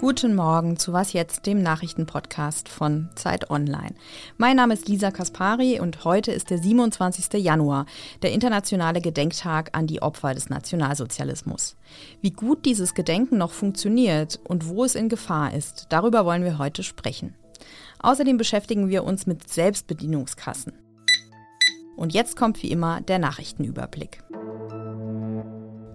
Guten Morgen zu Was jetzt, dem Nachrichtenpodcast von Zeit Online. Mein Name ist Lisa Kaspari und heute ist der 27. Januar, der internationale Gedenktag an die Opfer des Nationalsozialismus. Wie gut dieses Gedenken noch funktioniert und wo es in Gefahr ist, darüber wollen wir heute sprechen. Außerdem beschäftigen wir uns mit Selbstbedienungskassen. Und jetzt kommt wie immer der Nachrichtenüberblick.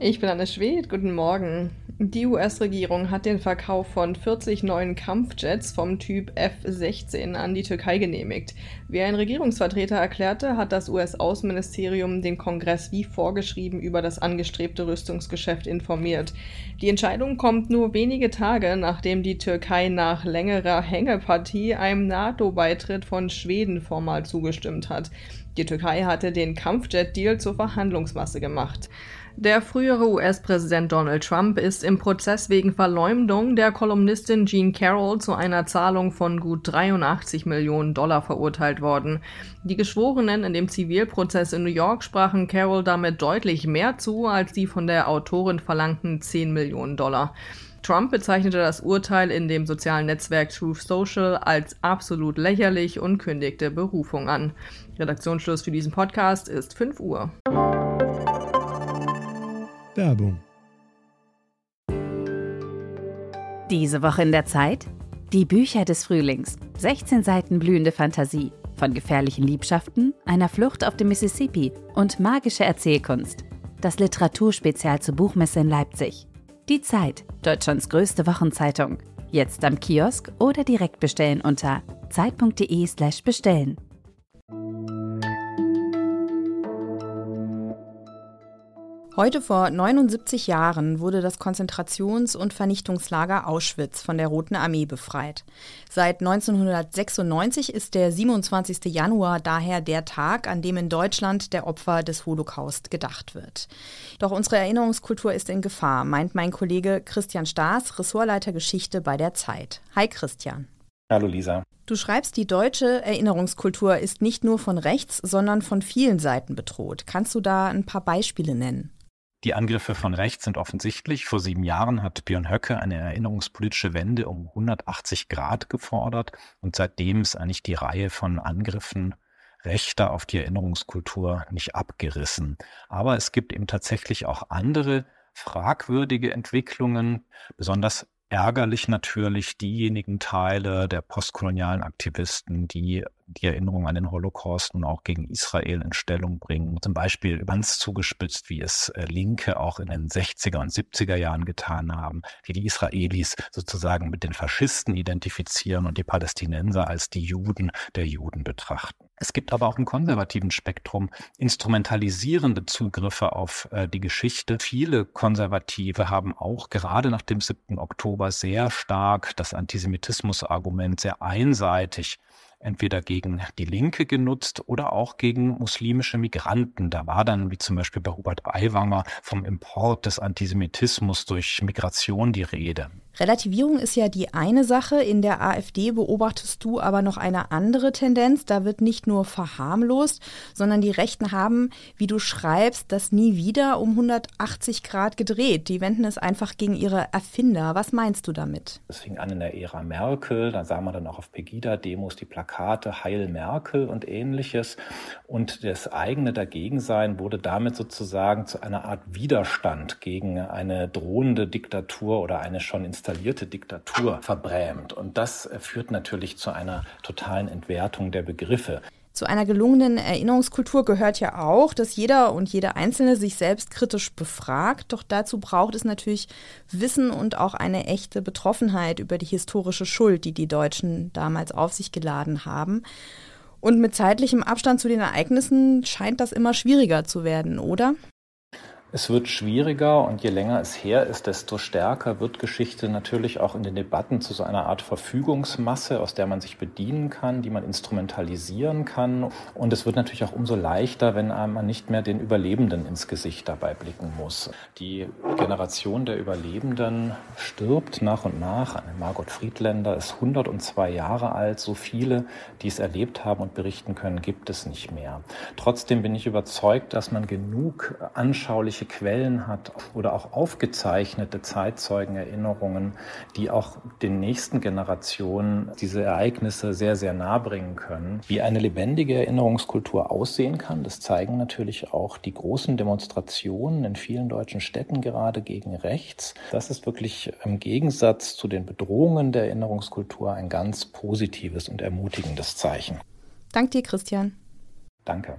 Ich bin Anne Schwed, guten Morgen. Die US-Regierung hat den Verkauf von 40 neuen Kampfjets vom Typ F-16 an die Türkei genehmigt. Wie ein Regierungsvertreter erklärte, hat das US-Außenministerium den Kongress wie vorgeschrieben über das angestrebte Rüstungsgeschäft informiert. Die Entscheidung kommt nur wenige Tage, nachdem die Türkei nach längerer Hängepartie einem NATO-Beitritt von Schweden formal zugestimmt hat. Die Türkei hatte den Kampfjet-Deal zur Verhandlungsmasse gemacht. Der frühere US-Präsident Donald Trump ist im Prozess wegen Verleumdung der Kolumnistin Jean Carroll zu einer Zahlung von gut 83 Millionen Dollar verurteilt worden. Die Geschworenen in dem Zivilprozess in New York sprachen Carroll damit deutlich mehr zu als die von der Autorin verlangten 10 Millionen Dollar. Trump bezeichnete das Urteil in dem sozialen Netzwerk Truth Social als absolut lächerlich und kündigte Berufung an. Redaktionsschluss für diesen Podcast ist 5 Uhr. Werbung. Diese Woche in der Zeit? Die Bücher des Frühlings. 16 Seiten blühende Fantasie. Von gefährlichen Liebschaften, einer Flucht auf dem Mississippi und magische Erzählkunst. Das Literaturspezial zur Buchmesse in Leipzig. Die Zeit, Deutschlands größte Wochenzeitung. Jetzt am Kiosk oder direkt bestellen unter zeit.de/slash Heute vor 79 Jahren wurde das Konzentrations- und Vernichtungslager Auschwitz von der Roten Armee befreit. Seit 1996 ist der 27. Januar daher der Tag, an dem in Deutschland der Opfer des Holocaust gedacht wird. Doch unsere Erinnerungskultur ist in Gefahr, meint mein Kollege Christian Staas, Ressortleiter Geschichte bei der Zeit. Hi Christian. Hallo Lisa. Du schreibst, die deutsche Erinnerungskultur ist nicht nur von rechts, sondern von vielen Seiten bedroht. Kannst du da ein paar Beispiele nennen? Die Angriffe von rechts sind offensichtlich. Vor sieben Jahren hat Björn Höcke eine erinnerungspolitische Wende um 180 Grad gefordert und seitdem ist eigentlich die Reihe von Angriffen Rechter auf die Erinnerungskultur nicht abgerissen. Aber es gibt eben tatsächlich auch andere fragwürdige Entwicklungen, besonders ärgerlich natürlich diejenigen Teile der postkolonialen Aktivisten, die die Erinnerung an den Holocaust nun auch gegen Israel in Stellung bringen. Zum Beispiel ganz zugespitzt, wie es äh, Linke auch in den 60er und 70er Jahren getan haben, die die Israelis sozusagen mit den Faschisten identifizieren und die Palästinenser als die Juden der Juden betrachten. Es gibt aber auch im konservativen Spektrum instrumentalisierende Zugriffe auf äh, die Geschichte. Viele Konservative haben auch gerade nach dem 7. Oktober sehr stark das Antisemitismus-Argument sehr einseitig entweder gegen die Linke genutzt oder auch gegen muslimische Migranten. Da war dann, wie zum Beispiel bei Hubert Aiwanger, vom Import des Antisemitismus durch Migration die Rede. Relativierung ist ja die eine Sache. In der AfD beobachtest du aber noch eine andere Tendenz. Da wird nicht nur verharmlost, sondern die Rechten haben, wie du schreibst, das nie wieder um 180 Grad gedreht. Die wenden es einfach gegen ihre Erfinder. Was meinst du damit? Es fing an in der Ära Merkel. Da sah man dann auch auf Pegida-Demos die Plakate Heil Merkel und ähnliches. Und das eigene Dagegensein wurde damit sozusagen zu einer Art Widerstand gegen eine drohende Diktatur oder eine schon installierte installierte Diktatur verbrämt. Und das führt natürlich zu einer totalen Entwertung der Begriffe. Zu einer gelungenen Erinnerungskultur gehört ja auch, dass jeder und jede Einzelne sich selbst kritisch befragt. Doch dazu braucht es natürlich Wissen und auch eine echte Betroffenheit über die historische Schuld, die die Deutschen damals auf sich geladen haben. Und mit zeitlichem Abstand zu den Ereignissen scheint das immer schwieriger zu werden, oder? Es wird schwieriger und je länger es her ist, desto stärker wird Geschichte natürlich auch in den Debatten zu so einer Art Verfügungsmasse, aus der man sich bedienen kann, die man instrumentalisieren kann. Und es wird natürlich auch umso leichter, wenn man nicht mehr den Überlebenden ins Gesicht dabei blicken muss. Die Generation der Überlebenden stirbt nach und nach. Eine Margot Friedländer ist 102 Jahre alt. So viele, die es erlebt haben und berichten können, gibt es nicht mehr. Trotzdem bin ich überzeugt, dass man genug anschauliche schriftliche Quellen hat oder auch aufgezeichnete Zeitzeugenerinnerungen, die auch den nächsten Generationen diese Ereignisse sehr, sehr nah bringen können. Wie eine lebendige Erinnerungskultur aussehen kann, das zeigen natürlich auch die großen Demonstrationen in vielen deutschen Städten gerade gegen rechts. Das ist wirklich im Gegensatz zu den Bedrohungen der Erinnerungskultur ein ganz positives und ermutigendes Zeichen. Dank dir, Christian. Danke.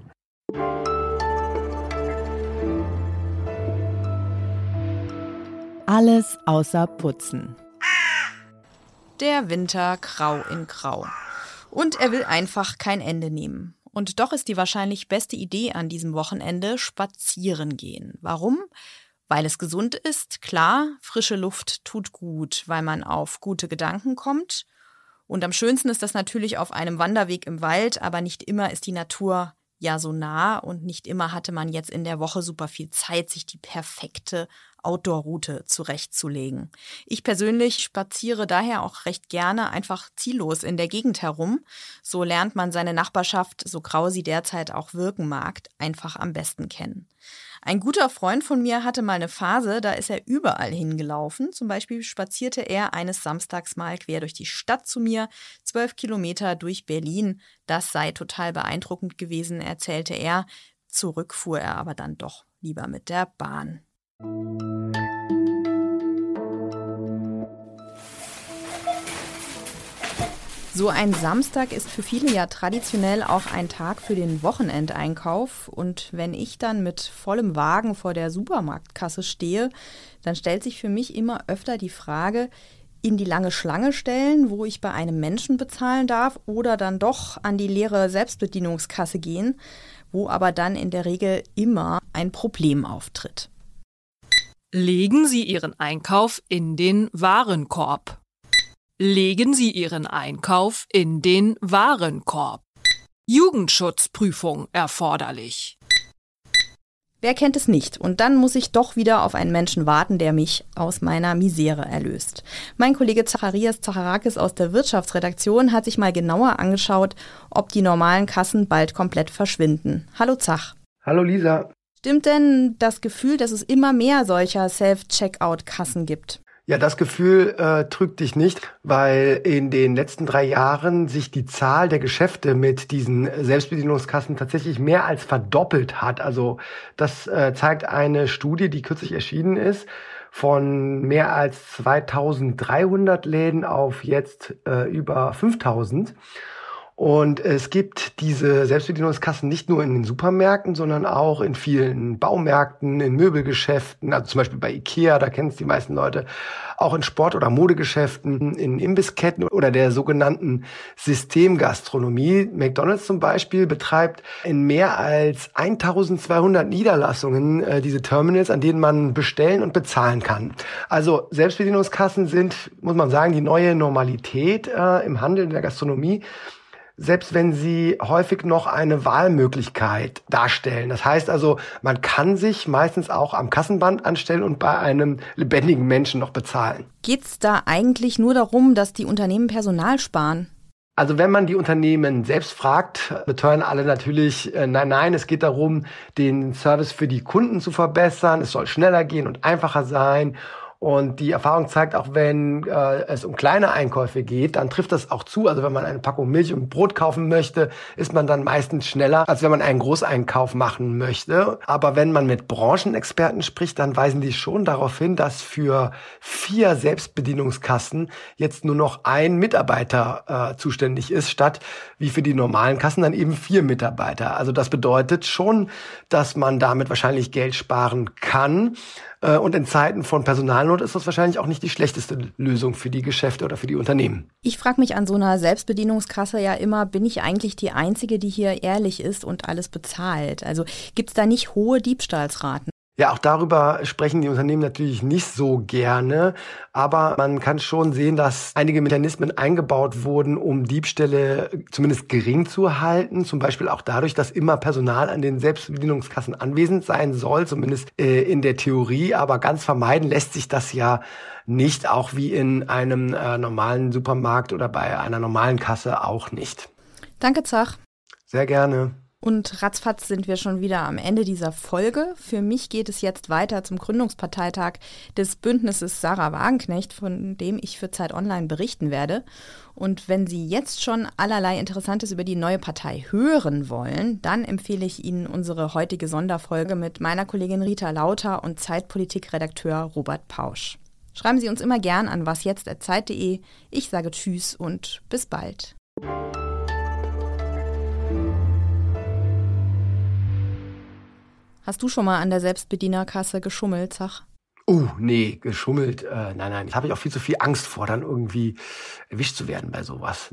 Alles außer Putzen. Der Winter grau in grau. Und er will einfach kein Ende nehmen. Und doch ist die wahrscheinlich beste Idee an diesem Wochenende spazieren gehen. Warum? Weil es gesund ist, klar, frische Luft tut gut, weil man auf gute Gedanken kommt. Und am schönsten ist das natürlich auf einem Wanderweg im Wald, aber nicht immer ist die Natur ja so nah und nicht immer hatte man jetzt in der Woche super viel Zeit, sich die perfekte Outdoor-Route zurechtzulegen. Ich persönlich spaziere daher auch recht gerne einfach ziellos in der Gegend herum. So lernt man seine Nachbarschaft, so grau sie derzeit auch wirken mag, einfach am besten kennen. Ein guter Freund von mir hatte mal eine Phase, da ist er überall hingelaufen. Zum Beispiel spazierte er eines Samstags mal quer durch die Stadt zu mir, zwölf Kilometer durch Berlin. Das sei total beeindruckend gewesen, erzählte er. Zurück fuhr er aber dann doch lieber mit der Bahn. So ein Samstag ist für viele ja traditionell auch ein Tag für den Wochenendeinkauf. Und wenn ich dann mit vollem Wagen vor der Supermarktkasse stehe, dann stellt sich für mich immer öfter die Frage, in die lange Schlange stellen, wo ich bei einem Menschen bezahlen darf, oder dann doch an die leere Selbstbedienungskasse gehen, wo aber dann in der Regel immer ein Problem auftritt. Legen Sie Ihren Einkauf in den Warenkorb. Legen Sie Ihren Einkauf in den Warenkorb. Jugendschutzprüfung erforderlich. Wer kennt es nicht? Und dann muss ich doch wieder auf einen Menschen warten, der mich aus meiner Misere erlöst. Mein Kollege Zacharias Zacharakis aus der Wirtschaftsredaktion hat sich mal genauer angeschaut, ob die normalen Kassen bald komplett verschwinden. Hallo Zach. Hallo Lisa. Stimmt denn das Gefühl, dass es immer mehr solcher Self-Checkout-Kassen gibt? Ja, das Gefühl äh, trügt dich nicht, weil in den letzten drei Jahren sich die Zahl der Geschäfte mit diesen Selbstbedienungskassen tatsächlich mehr als verdoppelt hat. Also das äh, zeigt eine Studie, die kürzlich erschienen ist, von mehr als 2300 Läden auf jetzt äh, über 5000. Und es gibt diese Selbstbedienungskassen nicht nur in den Supermärkten, sondern auch in vielen Baumärkten, in Möbelgeschäften, also zum Beispiel bei Ikea, da kennen es die meisten Leute, auch in Sport- oder Modegeschäften, in Imbissketten oder der sogenannten Systemgastronomie. McDonald's zum Beispiel betreibt in mehr als 1200 Niederlassungen äh, diese Terminals, an denen man bestellen und bezahlen kann. Also Selbstbedienungskassen sind, muss man sagen, die neue Normalität äh, im Handel in der Gastronomie selbst wenn sie häufig noch eine Wahlmöglichkeit darstellen. Das heißt also, man kann sich meistens auch am Kassenband anstellen und bei einem lebendigen Menschen noch bezahlen. Geht es da eigentlich nur darum, dass die Unternehmen Personal sparen? Also wenn man die Unternehmen selbst fragt, beteuern alle natürlich, äh, nein, nein, es geht darum, den Service für die Kunden zu verbessern. Es soll schneller gehen und einfacher sein. Und die Erfahrung zeigt, auch wenn äh, es um kleine Einkäufe geht, dann trifft das auch zu. Also wenn man eine Packung Milch und Brot kaufen möchte, ist man dann meistens schneller, als wenn man einen Großeinkauf machen möchte. Aber wenn man mit Branchenexperten spricht, dann weisen die schon darauf hin, dass für vier Selbstbedienungskassen jetzt nur noch ein Mitarbeiter äh, zuständig ist, statt wie für die normalen Kassen dann eben vier Mitarbeiter. Also das bedeutet schon, dass man damit wahrscheinlich Geld sparen kann. Äh, und in Zeiten von Personalnot ist das wahrscheinlich auch nicht die schlechteste Lösung für die Geschäfte oder für die Unternehmen. Ich frage mich an so einer Selbstbedienungskasse ja immer, bin ich eigentlich die Einzige, die hier ehrlich ist und alles bezahlt? Also gibt es da nicht hohe Diebstahlsraten? Ja, auch darüber sprechen die Unternehmen natürlich nicht so gerne, aber man kann schon sehen, dass einige Mechanismen eingebaut wurden, um Diebstähle zumindest gering zu halten. Zum Beispiel auch dadurch, dass immer Personal an den Selbstbedienungskassen anwesend sein soll, zumindest äh, in der Theorie. Aber ganz vermeiden lässt sich das ja nicht, auch wie in einem äh, normalen Supermarkt oder bei einer normalen Kasse auch nicht. Danke, Zach. Sehr gerne. Und ratzfatz sind wir schon wieder am Ende dieser Folge. Für mich geht es jetzt weiter zum Gründungsparteitag des Bündnisses Sarah Wagenknecht, von dem ich für Zeit Online berichten werde. Und wenn Sie jetzt schon allerlei Interessantes über die neue Partei hören wollen, dann empfehle ich Ihnen unsere heutige Sonderfolge mit meiner Kollegin Rita Lauter und Zeitpolitikredakteur Robert Pausch. Schreiben Sie uns immer gern an wasjetzt.zeit.de. Ich sage Tschüss und bis bald. Hast du schon mal an der Selbstbedienerkasse geschummelt, Zach? Oh, nee, geschummelt. Äh, nein, nein. Ich habe ich auch viel zu viel Angst vor, dann irgendwie erwischt zu werden bei sowas.